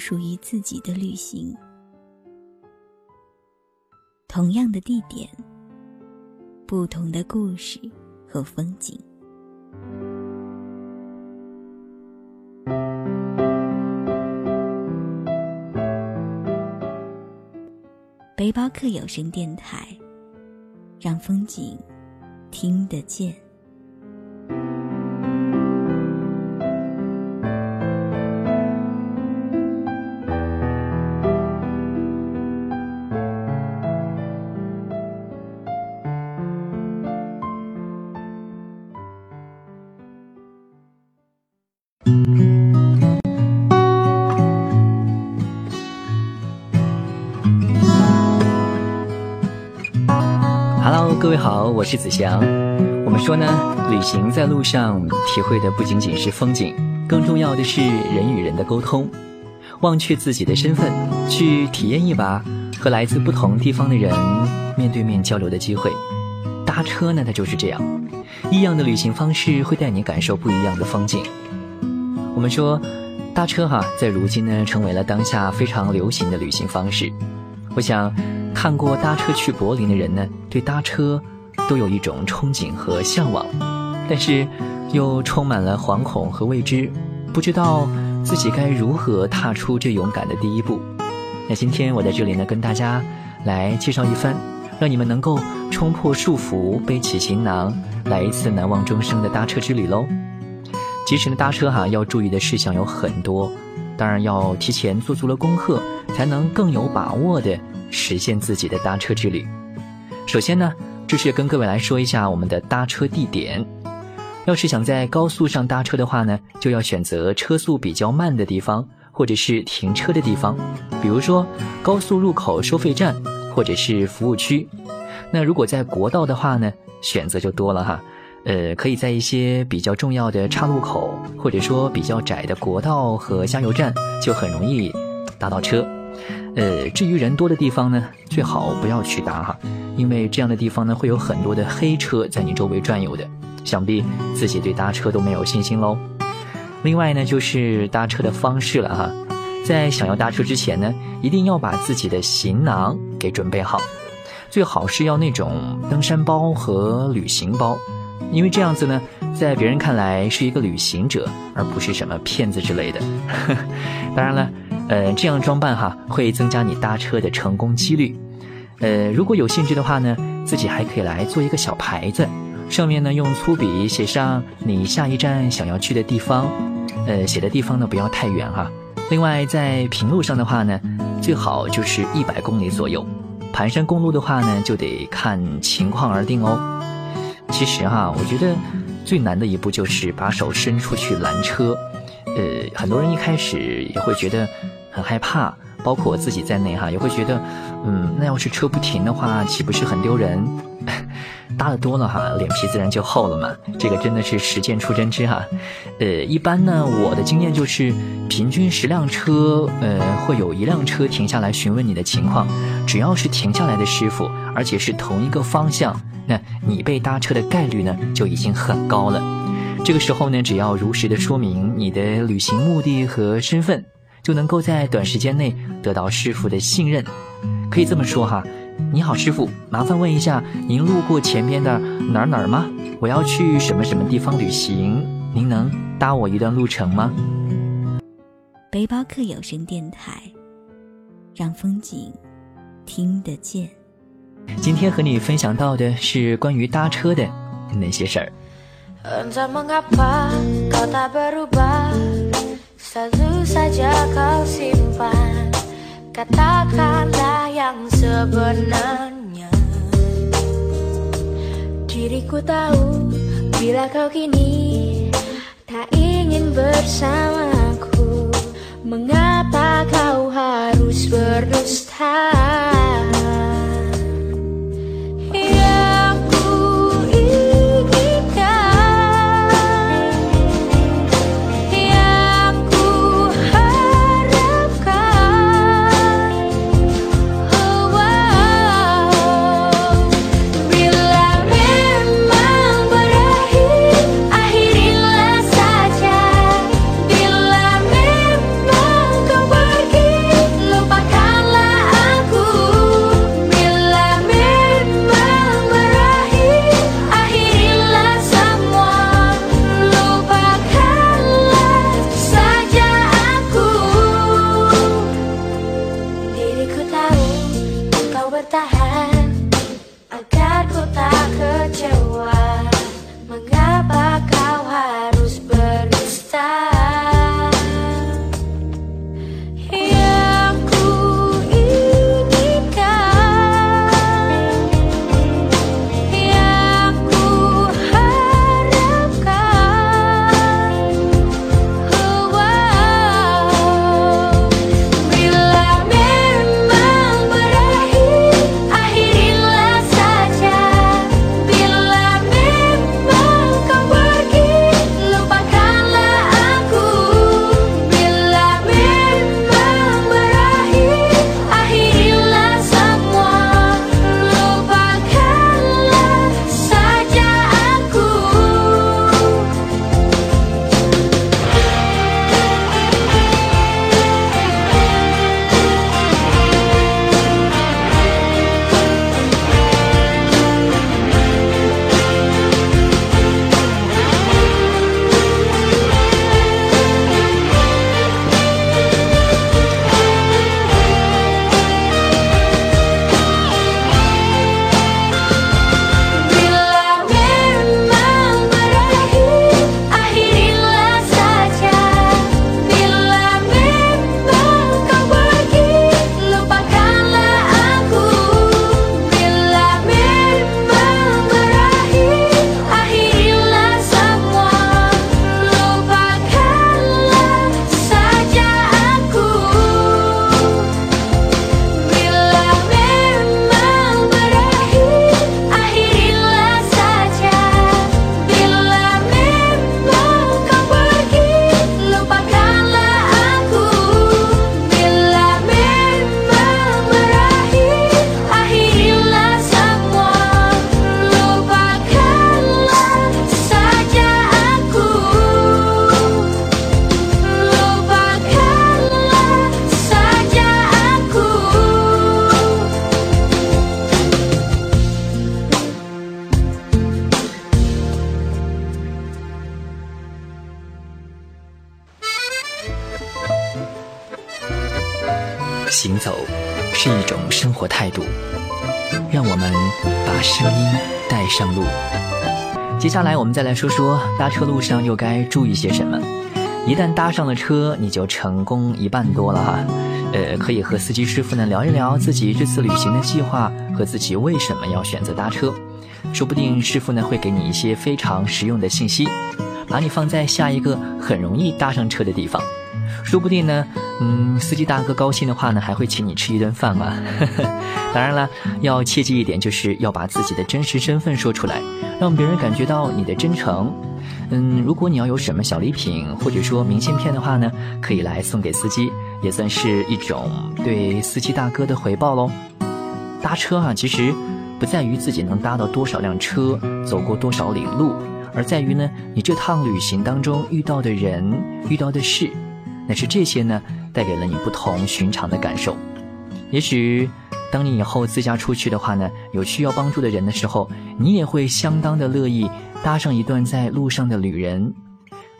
属于自己的旅行，同样的地点，不同的故事和风景。背包客有声电台，让风景听得见。各位好，我是子祥。我们说呢，旅行在路上体会的不仅仅是风景，更重要的是人与人的沟通。忘却自己的身份，去体验一把和来自不同地方的人面对面交流的机会。搭车呢，它就是这样，异样的旅行方式会带你感受不一样的风景。我们说，搭车哈，在如今呢，成为了当下非常流行的旅行方式。我想。看过搭车去柏林的人呢，对搭车都有一种憧憬和向往，但是又充满了惶恐和未知，不知道自己该如何踏出这勇敢的第一步。那今天我在这里呢，跟大家来介绍一番，让你们能够冲破束缚，背起行囊，来一次难忘终生的搭车之旅喽。其实呢，搭车哈要注意的事项有很多，当然要提前做足了功课，才能更有把握的。实现自己的搭车之旅。首先呢，就是跟各位来说一下我们的搭车地点。要是想在高速上搭车的话呢，就要选择车速比较慢的地方，或者是停车的地方，比如说高速入口收费站，或者是服务区。那如果在国道的话呢，选择就多了哈。呃，可以在一些比较重要的岔路口，或者说比较窄的国道和加油站，就很容易搭到车。呃，至于人多的地方呢，最好不要去搭哈，因为这样的地方呢，会有很多的黑车在你周围转悠的，想必自己对搭车都没有信心喽。另外呢，就是搭车的方式了哈，在想要搭车之前呢，一定要把自己的行囊给准备好，最好是要那种登山包和旅行包，因为这样子呢，在别人看来是一个旅行者，而不是什么骗子之类的。当然了。呃，这样装扮哈，会增加你搭车的成功几率。呃，如果有兴趣的话呢，自己还可以来做一个小牌子，上面呢用粗笔写上你下一站想要去的地方。呃，写的地方呢不要太远哈。另外，在平路上的话呢，最好就是一百公里左右。盘山公路的话呢，就得看情况而定哦。其实哈，我觉得最难的一步就是把手伸出去拦车。呃，很多人一开始也会觉得。很害怕，包括我自己在内哈，也会觉得，嗯，那要是车不停的话，岂不是很丢人？搭的多了哈，脸皮自然就厚了嘛。这个真的是实践出真知哈。呃，一般呢，我的经验就是，平均十辆车，呃，会有一辆车停下来询问你的情况。只要是停下来的师傅，而且是同一个方向，那你被搭车的概率呢，就已经很高了。这个时候呢，只要如实的说明你的旅行目的和身份。就能够在短时间内得到师傅的信任，可以这么说哈。你好，师傅，麻烦问一下，您路过前边的哪儿哪儿吗？我要去什么什么地方旅行，您能搭我一段路程吗？背包客有声电台，让风景听得见。今天和你分享到的是关于搭车的那些事儿。Satu saja kau simpan Katakanlah yang sebenarnya. Diriku tahu Bila kau kini Tak ingin bersamaku Mengapa kau harus berdusta 上路。接下来，我们再来说说搭车路上又该注意些什么。一旦搭上了车，你就成功一半多了哈。呃，可以和司机师傅呢聊一聊自己这次旅行的计划和自己为什么要选择搭车，说不定师傅呢会给你一些非常实用的信息，把你放在下一个很容易搭上车的地方。说不定呢，嗯，司机大哥高兴的话呢，还会请你吃一顿饭嘛。当然了，要切记一点，就是要把自己的真实身份说出来，让别人感觉到你的真诚。嗯，如果你要有什么小礼品或者说明信片的话呢，可以来送给司机，也算是一种对司机大哥的回报喽。搭车啊，其实不在于自己能搭到多少辆车，走过多少里路，而在于呢，你这趟旅行当中遇到的人、遇到的事。但是这些呢，带给了你不同寻常的感受。也许，当你以后自驾出去的话呢，有需要帮助的人的时候，你也会相当的乐意搭上一段在路上的旅人。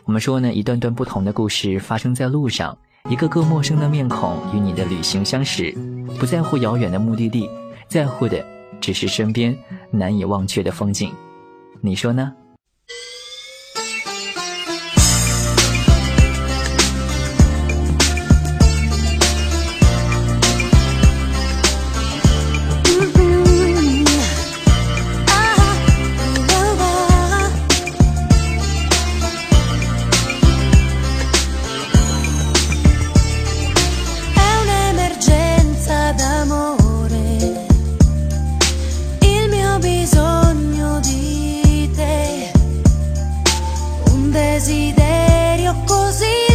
我们说呢，一段段不同的故事发生在路上，一个个陌生的面孔与你的旅行相识，不在乎遥远的目的地，在乎的只是身边难以忘却的风景。你说呢？desiderio così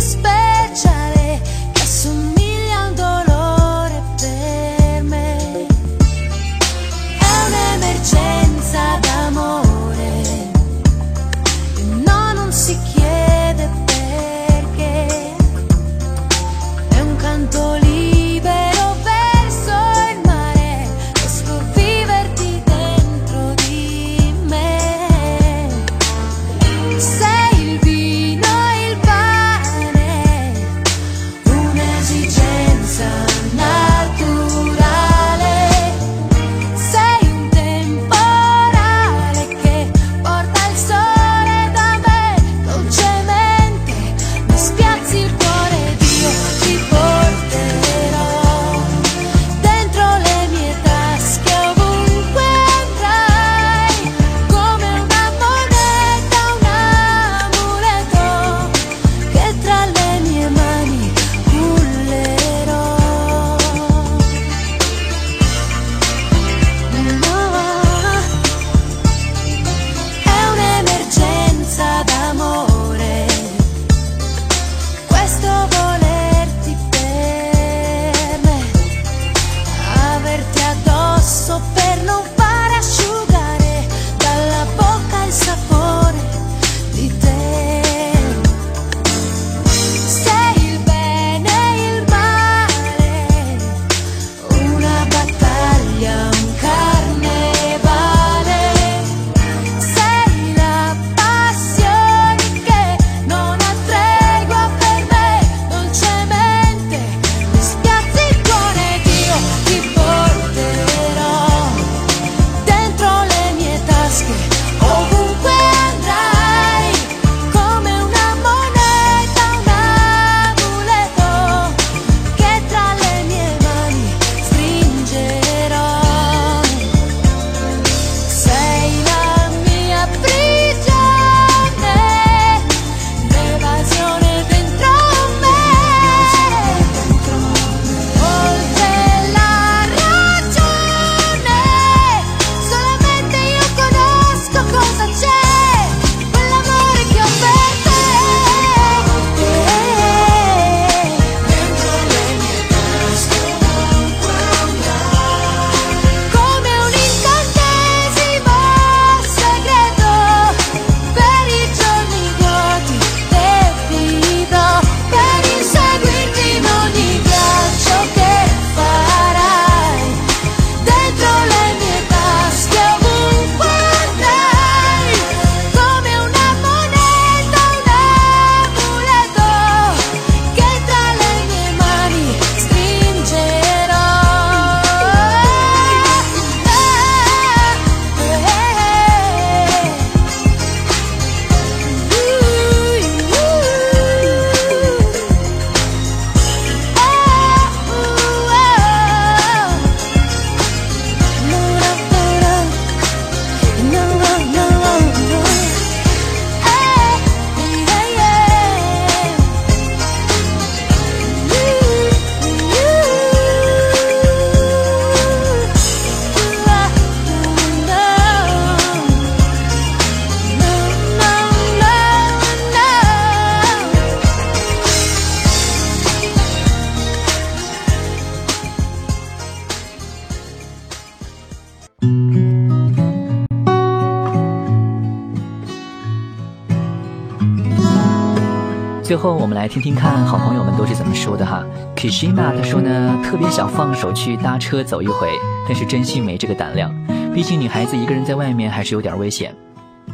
最后，我们来听听看好朋友们都是怎么说的哈。Kishima 他说呢，特别想放手去搭车走一回，但是真心没这个胆量。毕竟女孩子一个人在外面还是有点危险。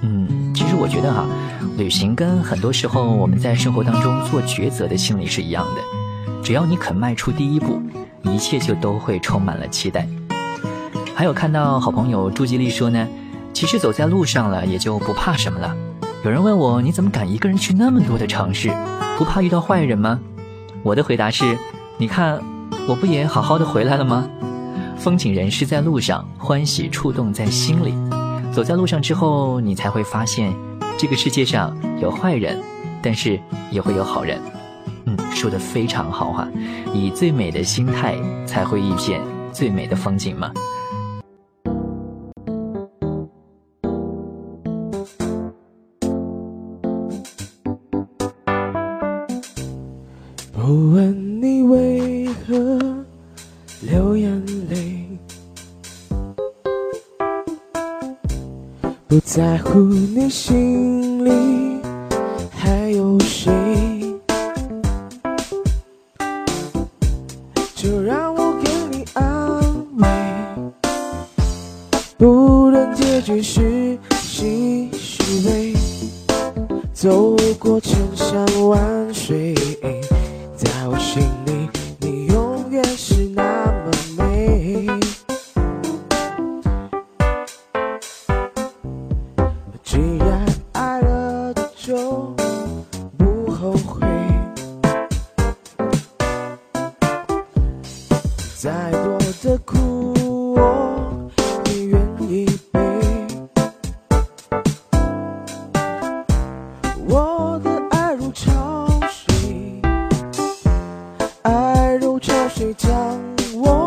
嗯，其实我觉得哈，旅行跟很多时候我们在生活当中做抉择的心理是一样的。只要你肯迈出第一步，一切就都会充满了期待。还有看到好朋友朱吉利说呢，其实走在路上了也就不怕什么了。有人问我，你怎么敢一个人去那么多的城市？不怕遇到坏人吗？我的回答是：你看，我不也好好的回来了吗？风景人是在路上，欢喜触动在心里。走在路上之后，你才会发现，这个世界上有坏人，但是也会有好人。嗯，说的非常好哈，以最美的心态，才会遇见最美的风景嘛。不问你为何流眼泪不在乎你心。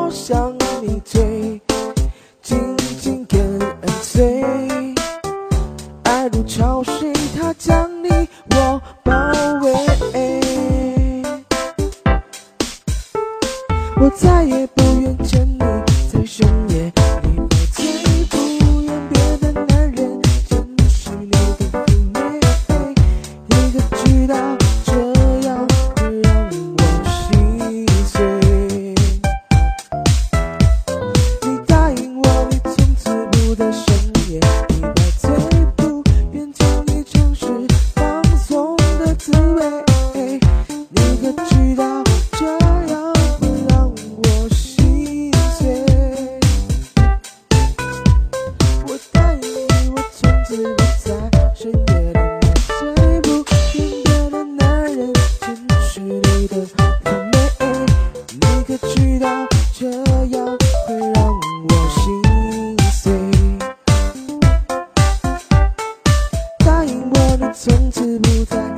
想你最紧紧跟随，爱如潮水，它将你我包围。我再也。从此不再